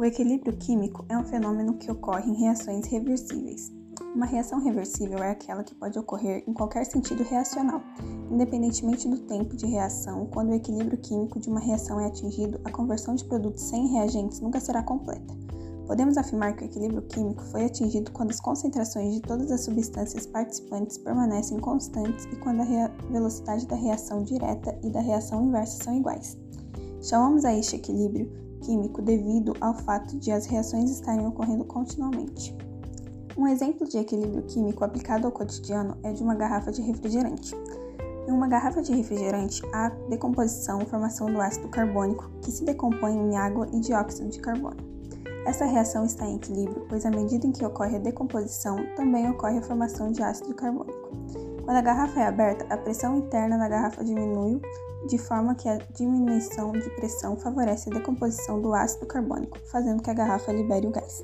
O equilíbrio químico é um fenômeno que ocorre em reações reversíveis. Uma reação reversível é aquela que pode ocorrer em qualquer sentido reacional. Independentemente do tempo de reação, quando o equilíbrio químico de uma reação é atingido, a conversão de produtos sem reagentes nunca será completa. Podemos afirmar que o equilíbrio químico foi atingido quando as concentrações de todas as substâncias participantes permanecem constantes e quando a velocidade da reação direta e da reação inversa são iguais. Chamamos a este equilíbrio químico devido ao fato de as reações estarem ocorrendo continuamente. Um exemplo de equilíbrio químico aplicado ao cotidiano é de uma garrafa de refrigerante. Em uma garrafa de refrigerante, há decomposição, formação do ácido carbônico, que se decompõe em água e dióxido de carbono. Essa reação está em equilíbrio, pois à medida em que ocorre a decomposição, também ocorre a formação de ácido carbônico. Quando a garrafa é aberta, a pressão interna da garrafa diminui, de forma que a diminuição de pressão favorece a decomposição do ácido carbônico, fazendo que a garrafa libere o gás.